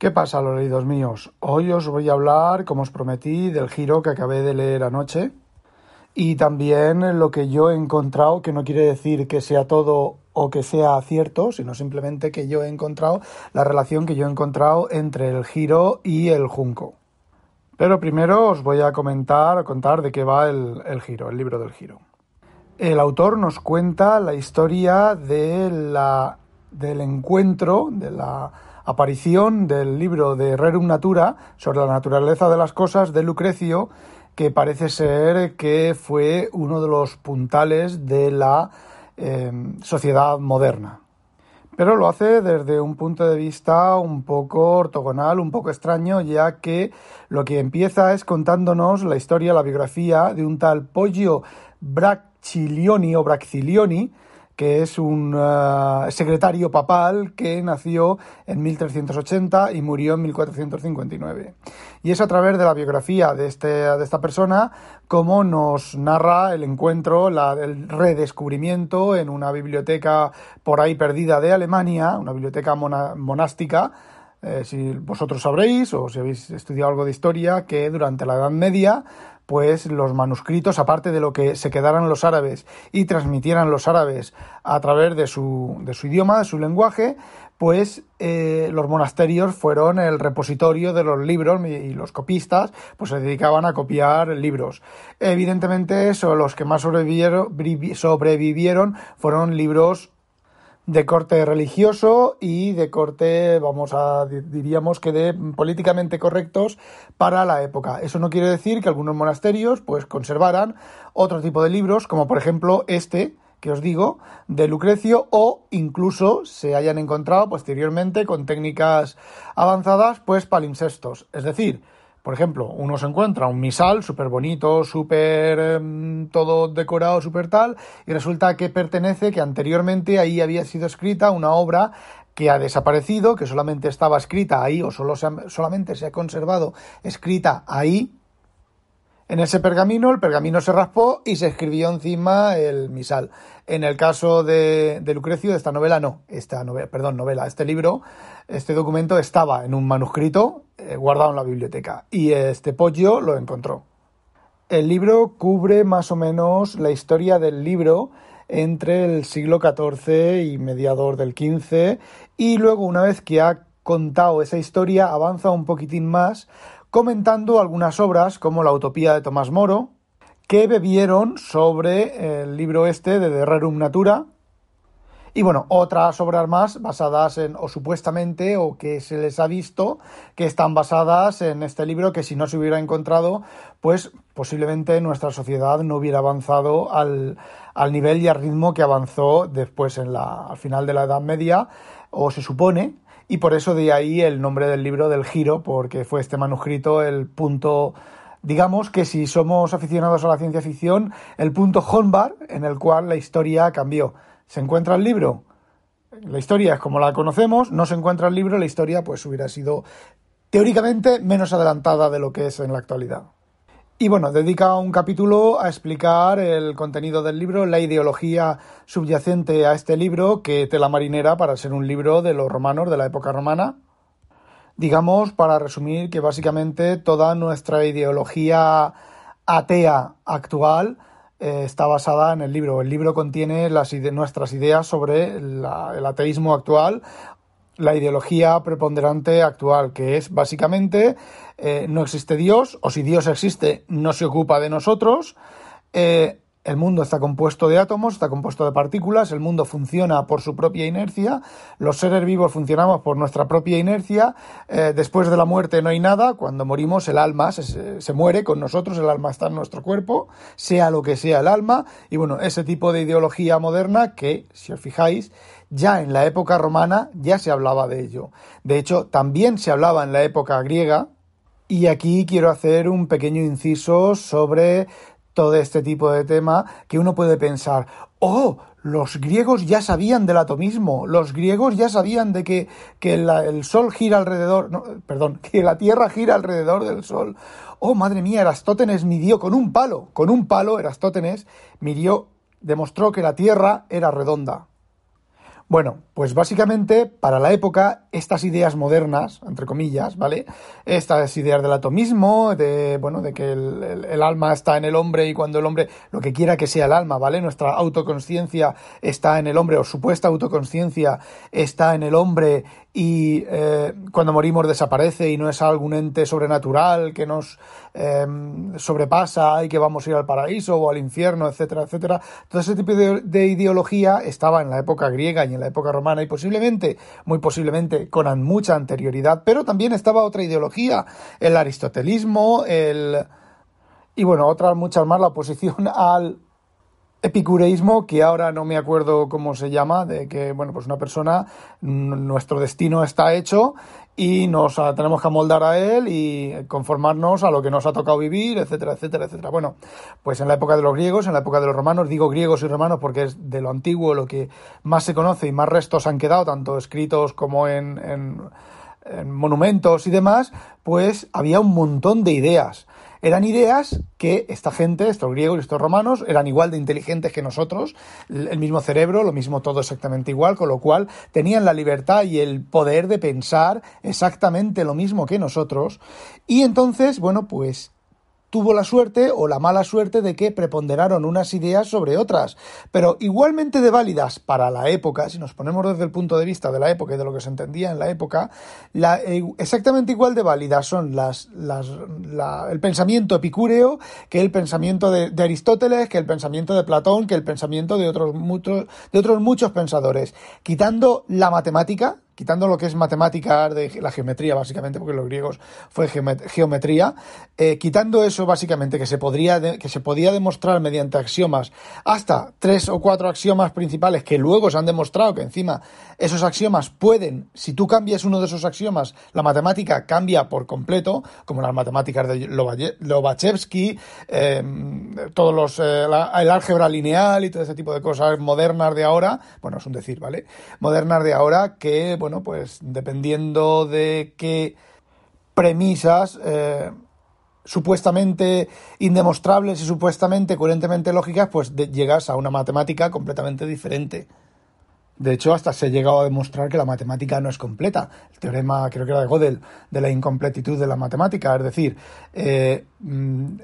¿Qué pasa, los leídos míos? Hoy os voy a hablar, como os prometí, del giro que acabé de leer anoche y también lo que yo he encontrado, que no quiere decir que sea todo o que sea cierto, sino simplemente que yo he encontrado la relación que yo he encontrado entre el giro y el junco. Pero primero os voy a comentar, contar de qué va el, el giro, el libro del giro. El autor nos cuenta la historia de la, del encuentro, de la aparición del libro de Rerum Natura sobre la naturaleza de las cosas de Lucrecio, que parece ser que fue uno de los puntales de la em, sociedad moderna. Pero lo hace desde un punto de vista un poco ortogonal, un poco extraño, ya que lo que empieza es contándonos la historia, la biografía de un tal Poggio Bracciglioni o Bracciglioni, que es un eh, secretario papal que nació en 1380 y murió en 1459. Y es a través de la biografía de, este, de esta persona como nos narra el encuentro, el redescubrimiento en una biblioteca por ahí perdida de Alemania, una biblioteca monástica, eh, si vosotros sabréis o si habéis estudiado algo de historia, que durante la Edad Media pues los manuscritos, aparte de lo que se quedaran los árabes y transmitieran los árabes a través de su, de su idioma, de su lenguaje, pues eh, los monasterios fueron el repositorio de los libros y los copistas pues se dedicaban a copiar libros. Evidentemente, eso, los que más sobrevivieron, sobrevivieron fueron libros de corte religioso y de corte, vamos a, diríamos que de políticamente correctos para la época. Eso no quiere decir que algunos monasterios pues conservaran otro tipo de libros, como por ejemplo este, que os digo, de Lucrecio, o incluso se hayan encontrado posteriormente con técnicas avanzadas, pues palimpsestos. Es decir, por ejemplo, uno se encuentra un misal súper bonito, súper em, todo decorado, súper tal, y resulta que pertenece, que anteriormente ahí había sido escrita una obra que ha desaparecido, que solamente estaba escrita ahí o solo solamente se ha conservado escrita ahí en ese pergamino, el pergamino se raspó y se escribió encima el misal. En el caso de, Lucrecio, de esta novela, no, esta novela, perdón, novela, este libro, este documento estaba en un manuscrito eh, guardado en la biblioteca y este pollo lo encontró. El libro cubre más o menos la historia del libro entre el siglo XIV y mediados del XV y luego una vez que ha contado esa historia avanza un poquitín más comentando algunas obras como La Utopía de Tomás Moro, que bebieron sobre el libro este de De Rerum Natura, y bueno, otras obras más basadas en, o supuestamente, o que se les ha visto, que están basadas en este libro, que si no se hubiera encontrado, pues posiblemente nuestra sociedad no hubiera avanzado al, al nivel y al ritmo que avanzó después en la, al final de la Edad Media, o se supone, y por eso de ahí el nombre del libro del giro, porque fue este manuscrito el punto, digamos que si somos aficionados a la ciencia ficción, el punto Honbar en el cual la historia cambió. ¿Se encuentra el libro? La historia es como la conocemos, no se encuentra el libro, la historia pues hubiera sido teóricamente menos adelantada de lo que es en la actualidad. Y bueno, dedica un capítulo a explicar el contenido del libro, la ideología subyacente a este libro, que tela marinera para ser un libro de los romanos, de la época romana. Digamos, para resumir, que básicamente toda nuestra ideología atea actual eh, está basada en el libro. El libro contiene las nuestras ideas sobre el ateísmo actual la ideología preponderante actual, que es básicamente eh, no existe Dios, o si Dios existe, no se ocupa de nosotros. Eh, el mundo está compuesto de átomos, está compuesto de partículas, el mundo funciona por su propia inercia, los seres vivos funcionamos por nuestra propia inercia, eh, después de la muerte no hay nada, cuando morimos el alma se, se, muere con nosotros, el alma está en nuestro cuerpo, sea lo que sea el alma, y bueno, ese tipo de ideología moderna que, si os fijáis, ya en la época romana ya se hablaba de ello. De hecho, también se hablaba en la época griega, y aquí quiero hacer un pequeño inciso sobre todo este tipo de tema que uno puede pensar, oh, los griegos ya sabían del atomismo, los griegos ya sabían de que, que el Sol gira alrededor, no, perdón, que la Tierra gira alrededor del Sol. Oh, madre mía, Erastótenes midió con un palo, con un palo, Erastótenes midió, demostró que la Tierra era redonda. Bueno, pues básicamente para la época estas ideas modernas, entre comillas, ¿vale? Estas ideas del atomismo, de, bueno, de que el, alma está en el hombre y cuando el hombre, lo que quiera que sea el alma, ¿vale? Nuestra autoconsciencia está en el hombre o supuesta autoconsciencia está en el hombre y eh, cuando morimos desaparece y no es algún ente sobrenatural que nos em, sobrepasa y que vamos a ir al paraíso o al infierno, etcétera, etcétera. Todo ese tipo de, ideología estaba en la época griega y en la época romana y posiblemente, muy posiblemente, con mucha anterioridad, pero también estaba otra ideología, el aristotelismo, el... y bueno, otras muchas más, la oposición al epicureísmo que ahora no me acuerdo cómo se llama, de que, bueno, pues una persona, nuestro destino está hecho y nos tenemos que amoldar a él y conformarnos a lo que nos ha tocado vivir, etcétera, etcétera, etcétera. Bueno, pues en la época de los griegos, en la época de los romanos, digo griegos y romanos porque es de lo antiguo lo que más se conoce y más restos han quedado, tanto escritos como en, en, en monumentos y demás, pues había un montón de ideas eran ideas que esta gente, estos griegos y estos romanos, eran igual de inteligentes que nosotros, el mismo cerebro, lo mismo todo exactamente igual, con lo cual tenían la libertad y el poder de pensar exactamente lo mismo que nosotros. Y entonces, bueno, pues tuvo la suerte o la mala suerte de que preponderaron unas ideas sobre otras, pero igualmente de válidas para la época, si nos ponemos desde el punto de vista de la época y de lo que se entendía en la época, la, eh, exactamente igual de válidas son las, las el pensamiento epicúreo que el pensamiento de, de, Aristóteles, que el pensamiento de Platón, que el pensamiento de otros, muchos, de otros muchos pensadores, quitando la matemática, quitando lo que es matemáticas de la geometría, básicamente, porque los griegos fue geometría, eh, quitando eso, básicamente, que se, podría que se podía demostrar mediante axiomas, hasta tres o cuatro axiomas principales que luego se han demostrado que encima esos axiomas pueden, si tú cambias uno de esos axiomas, la matemática cambia por completo, como las matemáticas de Lobachevsky, em, todos los, eh, el álgebra lineal y todo ese tipo de cosas modernas de ahora, bueno, es un decir, ¿vale? Modernas de ahora que, bueno, bueno, pues dependiendo de qué premisas eh, supuestamente indemostrables y supuestamente coherentemente lógicas, pues llegas a una matemática completamente diferente. De hecho, hasta se ha llegado a demostrar que la matemática no es completa. El teorema, creo que era de Gödel, de la incompletitud de la matemática. Es decir, eh, mm,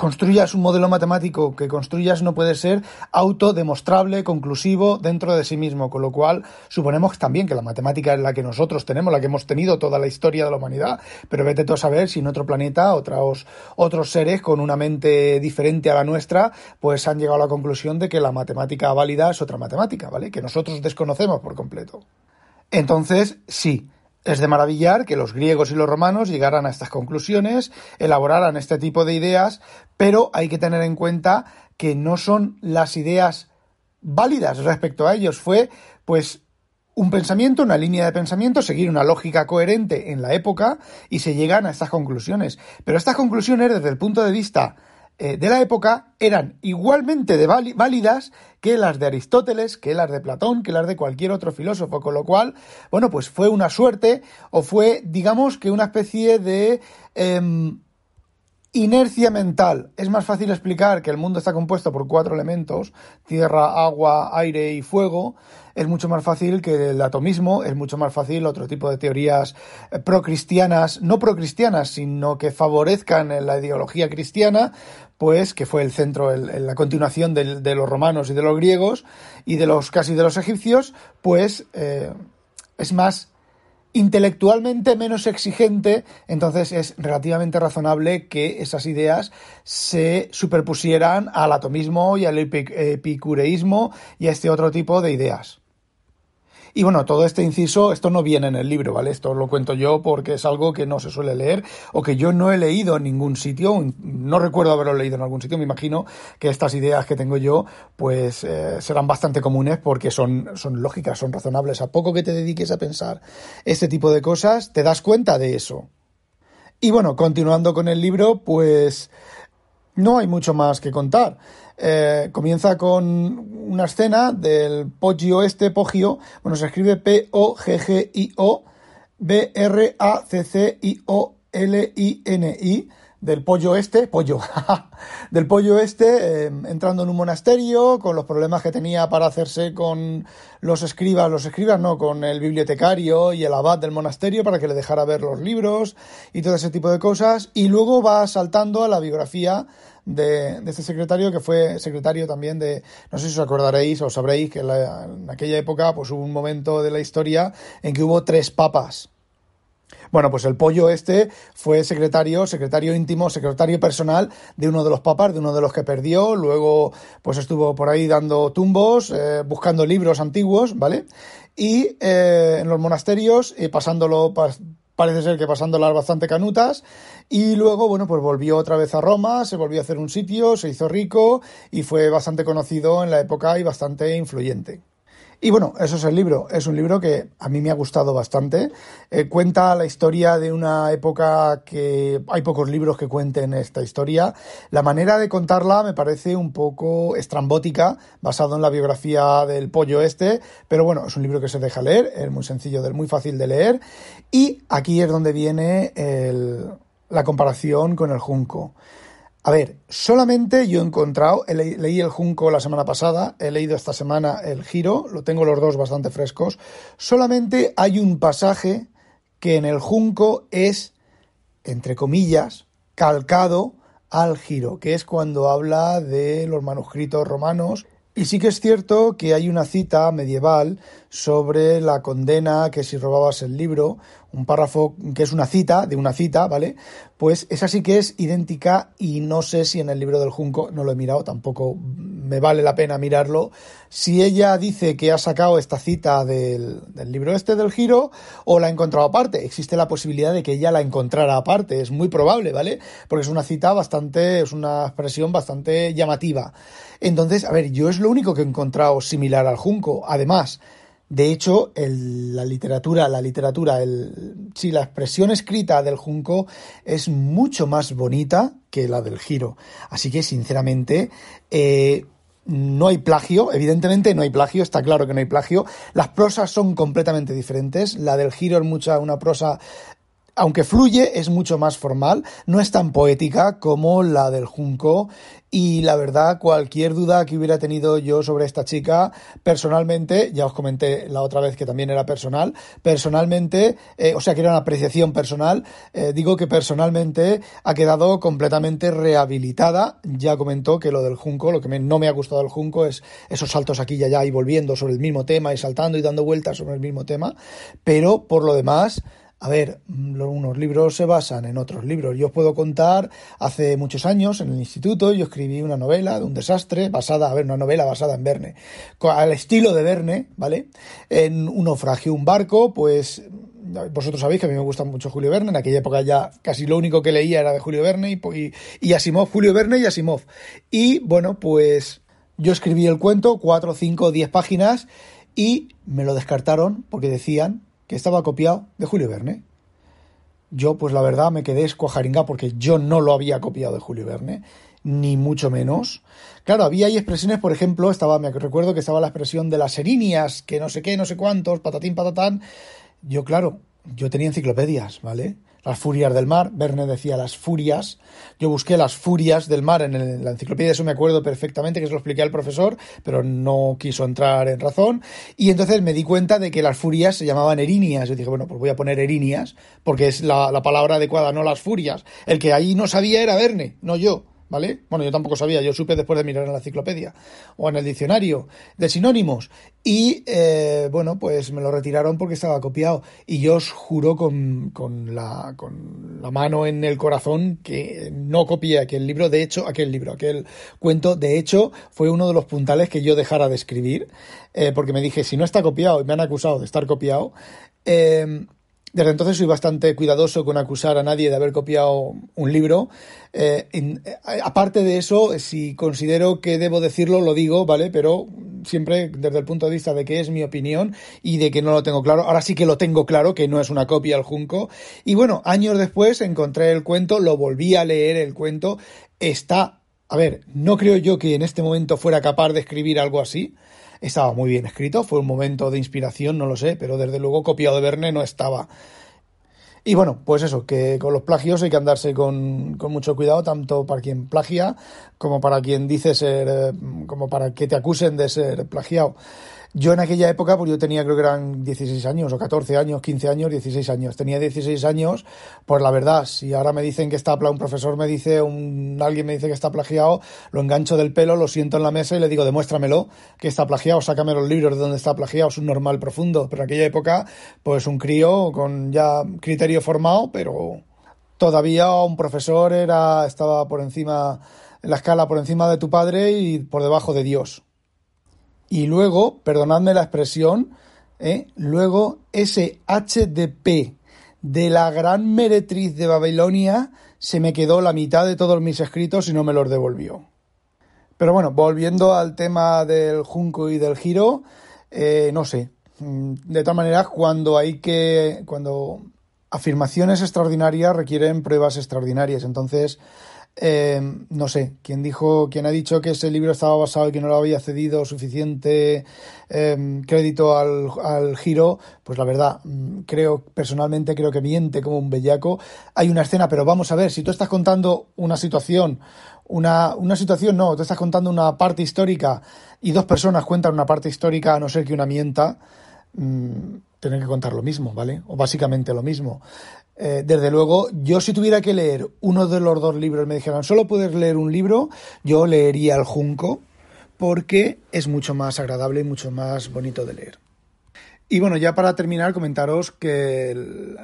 construyas un modelo matemático que construyas no puede ser autodemostrable, conclusivo dentro de sí mismo, con lo cual suponemos también que la matemática es la que nosotros tenemos, la que hemos tenido toda la historia de la humanidad, pero vete tú a saber si en otro planeta otros, otros seres con una mente diferente a la nuestra, pues han llegado a la conclusión de que la matemática válida es otra matemática, ¿vale? Que nosotros desconocemos por completo. Entonces, sí, es de maravillar que los griegos y los romanos llegaran a estas conclusiones, elaboraran este tipo de ideas, pero hay que tener en cuenta que no son las ideas válidas respecto a ellos. Fue, pues, un pensamiento, una línea de pensamiento, seguir una lógica coherente en la época y se llegan a estas conclusiones. Pero estas conclusiones, desde el punto de vista de la época eran igualmente válidas que las de Aristóteles, que las de Platón, que las de cualquier otro filósofo, con lo cual, bueno, pues fue una suerte o fue, digamos, que una especie de em, inercia mental. Es más fácil explicar que el mundo está compuesto por cuatro elementos, tierra, agua, aire y fuego, es mucho más fácil que el atomismo, es mucho más fácil otro tipo de teorías eh, procristianas, no procristianas, sino que favorezcan la ideología cristiana, pues que fue el centro, la continuación de, los romanos y de los griegos y de los casi de los egipcios, pues eh, es más intelectualmente menos exigente, entonces es relativamente razonable que esas ideas se superpusieran al atomismo y al epicureísmo y a este otro tipo de ideas. Y bueno, todo este inciso, esto no viene en el libro, ¿vale? Esto lo cuento yo porque es algo que no se suele leer o que yo no he leído en ningún sitio, no recuerdo haberlo leído en algún sitio, me imagino que estas ideas que tengo yo pues eh, serán bastante comunes porque son, son lógicas, son razonables. A poco que te dediques a pensar este tipo de cosas, te das cuenta de eso. Y bueno, continuando con el libro, pues no hay mucho más que contar. Eh, comienza con una escena del Poggio este, Poggio, bueno, se escribe P-O-G-G-I-O, B-R-A-C-C-I-O-L-I-N-I, del pollo este, pollo, del pollo este, eh, entrando en un monasterio, con los problemas que tenía para hacerse con los escribas, los escribas no, con el bibliotecario y el abad del monasterio para que le dejara ver los libros y todo ese tipo de cosas, y luego va saltando a la biografía de, este secretario que fue secretario también de, no sé si os acordaréis o sabréis que en aquella época pues hubo un momento de la historia en que hubo tres papas. Bueno, pues el pollo este fue secretario, secretario íntimo, secretario personal de uno de los papas, de uno de los que perdió. Luego, pues estuvo por ahí dando tumbos, eh, buscando libros antiguos, ¿vale? Y eh, en los monasterios, y pasándolo, parece ser que pasándolas bastante canutas, y luego, bueno, pues volvió otra vez a Roma, se volvió a hacer un sitio, se hizo rico y fue bastante conocido en la época y bastante influyente. Y bueno, eso es el libro. Es un libro que a mí me ha gustado bastante. Eh, cuenta la historia de una época que hay pocos libros que cuenten esta historia. La manera de contarla me parece un poco estrambótica, basado en la biografía del pollo este, pero bueno, es un libro que se deja leer, es muy sencillo, muy fácil de leer. Y aquí es donde viene la comparación con el junco. A ver, solamente yo he encontrado, leí el Junco la semana pasada, he leído esta semana el Giro, lo tengo los dos bastante frescos, solamente hay un pasaje que en el Junco es, entre comillas, calcado al Giro, que es cuando habla de los manuscritos romanos. Y sí que es cierto que hay una cita medieval sobre la condena que si robabas el libro un párrafo que es una cita, de una cita, ¿vale? Pues esa sí que es idéntica y no sé si en el libro del Junco, no lo he mirado, tampoco me vale la pena mirarlo, si ella dice que ha sacado esta cita del, del libro este del giro o la ha encontrado aparte. Existe la posibilidad de que ella la encontrara aparte, es muy probable, ¿vale? Porque es una cita bastante, es una expresión bastante llamativa. Entonces, a ver, yo es lo único que he encontrado similar al Junco. Además, de hecho, la literatura, la literatura, el, sí, la expresión escrita del Junco es mucho más bonita que la del Giro. Así que, sinceramente, eh, no hay plagio, evidentemente no hay plagio, está claro que no hay plagio. Las prosas son completamente diferentes. La del Giro es mucha una prosa aunque fluye, es mucho más formal, no es tan poética como la del Junco y la verdad, cualquier duda que hubiera tenido yo sobre esta chica, personalmente, ya os comenté la otra vez que también era personal, personalmente, eh, o sea que era una apreciación personal, eh, digo que personalmente ha quedado completamente rehabilitada. Ya comentó que lo del Junco, lo que no me ha gustado del Junco es esos saltos aquí y allá y volviendo sobre el mismo tema y saltando y dando vueltas sobre el mismo tema, pero por lo demás, a ver, unos libros se basan en otros libros. Yo os puedo contar, hace muchos años en el instituto yo escribí una novela de un desastre basada, a ver, una novela basada en Verne, al estilo de Verne, ¿vale? En un naufragio, un barco, pues vosotros sabéis que a mí me gusta mucho Julio Verne, en aquella época ya casi lo único que leía era de Julio Verne y, y, y Asimov, Julio Verne y Asimov. Y bueno, pues yo escribí el cuento, cuatro, cinco, diez páginas, y me lo descartaron porque decían que estaba copiado de Julio Verne. Yo, pues la verdad, me quedé escuajaringa porque yo no lo había copiado de Julio Verne, ni mucho menos. Claro, había ahí expresiones, por ejemplo, estaba, me recuerdo que estaba la expresión de las erinias, que no sé qué, no sé cuántos, patatín, patatán. Yo, claro, yo tenía enciclopedias, ¿vale? Las furias del mar. Verne decía las furias. Yo busqué las furias del mar en, la enciclopedia, eso me acuerdo perfectamente, que se lo expliqué al profesor, pero no quiso entrar en razón. Y entonces me di cuenta de que las furias se llamaban erinias. Yo dije, bueno, pues voy a poner erinias, porque es la, la palabra adecuada, no las furias. El que ahí no sabía era Verne, no yo. ¿Vale? Bueno, yo tampoco sabía, yo supe después de mirar en la enciclopedia o en el diccionario de sinónimos. Y eh, bueno, pues me lo retiraron porque estaba copiado. Y yo os juro con, con, la, con la mano en el corazón que no copié aquel libro. De hecho, aquel libro, aquel cuento, de hecho, fue uno de los puntales que yo dejara de escribir. Eh, porque me dije, si no está copiado y me han acusado de estar copiado, eh, desde entonces soy bastante cuidadoso con acusar a nadie de haber copiado un libro. Eh, eh, aparte de eso, si considero que debo decirlo, lo digo, ¿vale? Pero siempre desde el punto de vista de que es mi opinión y de que no lo tengo claro. Ahora sí que lo tengo claro, que no es una copia al Junco. Y bueno, años después encontré el cuento, lo volví a leer el cuento. Está, a ver, no creo yo que en este momento fuera capaz de escribir algo así estaba muy bien escrito, fue un momento de inspiración, no lo sé, pero desde luego copiado de Verne no estaba. Y bueno, pues eso, que con los plagios hay que andarse con, con, mucho cuidado, tanto para quien plagia como para quien dice ser, eh, como para que te acusen de ser plagiado. Yo en aquella época, pues yo tenía creo que eran 16 años o 14 años, 15 años, 16 años. Tenía 16 años, pues la verdad, si ahora me dicen que está un profesor me dice, un, alguien me dice que está plagiado, lo engancho del pelo, lo siento en la mesa y le digo, demuéstramelo que está plagiado, sácame los libros de donde está plagiado, es un normal profundo. Pero en aquella época, pues un crío con ya criterio formado, pero todavía un profesor era, estaba por encima, en la escala por encima de tu padre y por debajo de Dios. Y luego, perdonadme la expresión, ¿eh? luego ese HDP de la gran meretriz de Babilonia se me quedó la mitad de todos mis escritos y no me los devolvió. Pero bueno, volviendo al tema del junco y del giro, eh, no sé. Mm, de todas maneras, cuando hay que. cuando afirmaciones extraordinarias requieren pruebas extraordinarias. Entonces, eh, no sé, quien dijo, quien ha dicho que ese libro estaba basado y que no le había cedido suficiente eh, crédito al, al, giro, pues la verdad, mm, creo, personalmente creo que miente como un bellaco. Hay una escena, pero vamos a ver, si tú estás contando una situación, una, una situación no, tú estás contando una parte histórica y dos personas cuentan una parte histórica, a no ser que una mienta, mmm, tener que contar lo mismo, ¿vale? O básicamente lo mismo. Eh, desde luego, yo si tuviera que leer uno de los dos libros, me dijeran, solo puedes leer un libro, yo leería El Junco, porque es mucho más agradable y mucho más bonito de leer. Y bueno, ya para terminar, comentaros que el,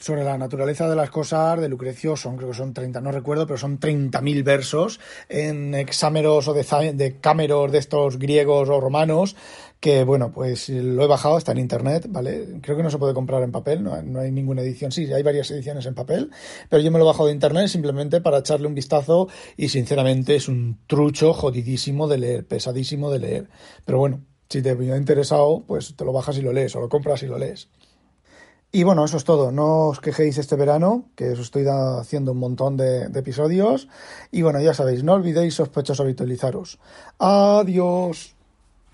sobre la naturaleza de las cosas de Lucrecio son, creo que son 30, no recuerdo, pero son 30.000 versos en hexámeros o de, de cámeros de estos griegos o romanos que bueno, pues lo he bajado, está en internet, ¿vale? Creo que no se puede comprar en papel, no, no, hay ninguna edición, sí, hay varias ediciones en papel, pero yo me lo he bajado de internet simplemente para echarle un vistazo y sinceramente es un trucho jodidísimo de leer, pesadísimo de leer. Pero bueno, si te ha interesado, pues te lo bajas y lo lees, o lo compras y lo lees. Y bueno, eso es todo. No os quejéis este verano, que os estoy haciendo un montón de, de episodios. Y bueno, ya sabéis, no olvidéis sospechosos habitualizaros. Adiós.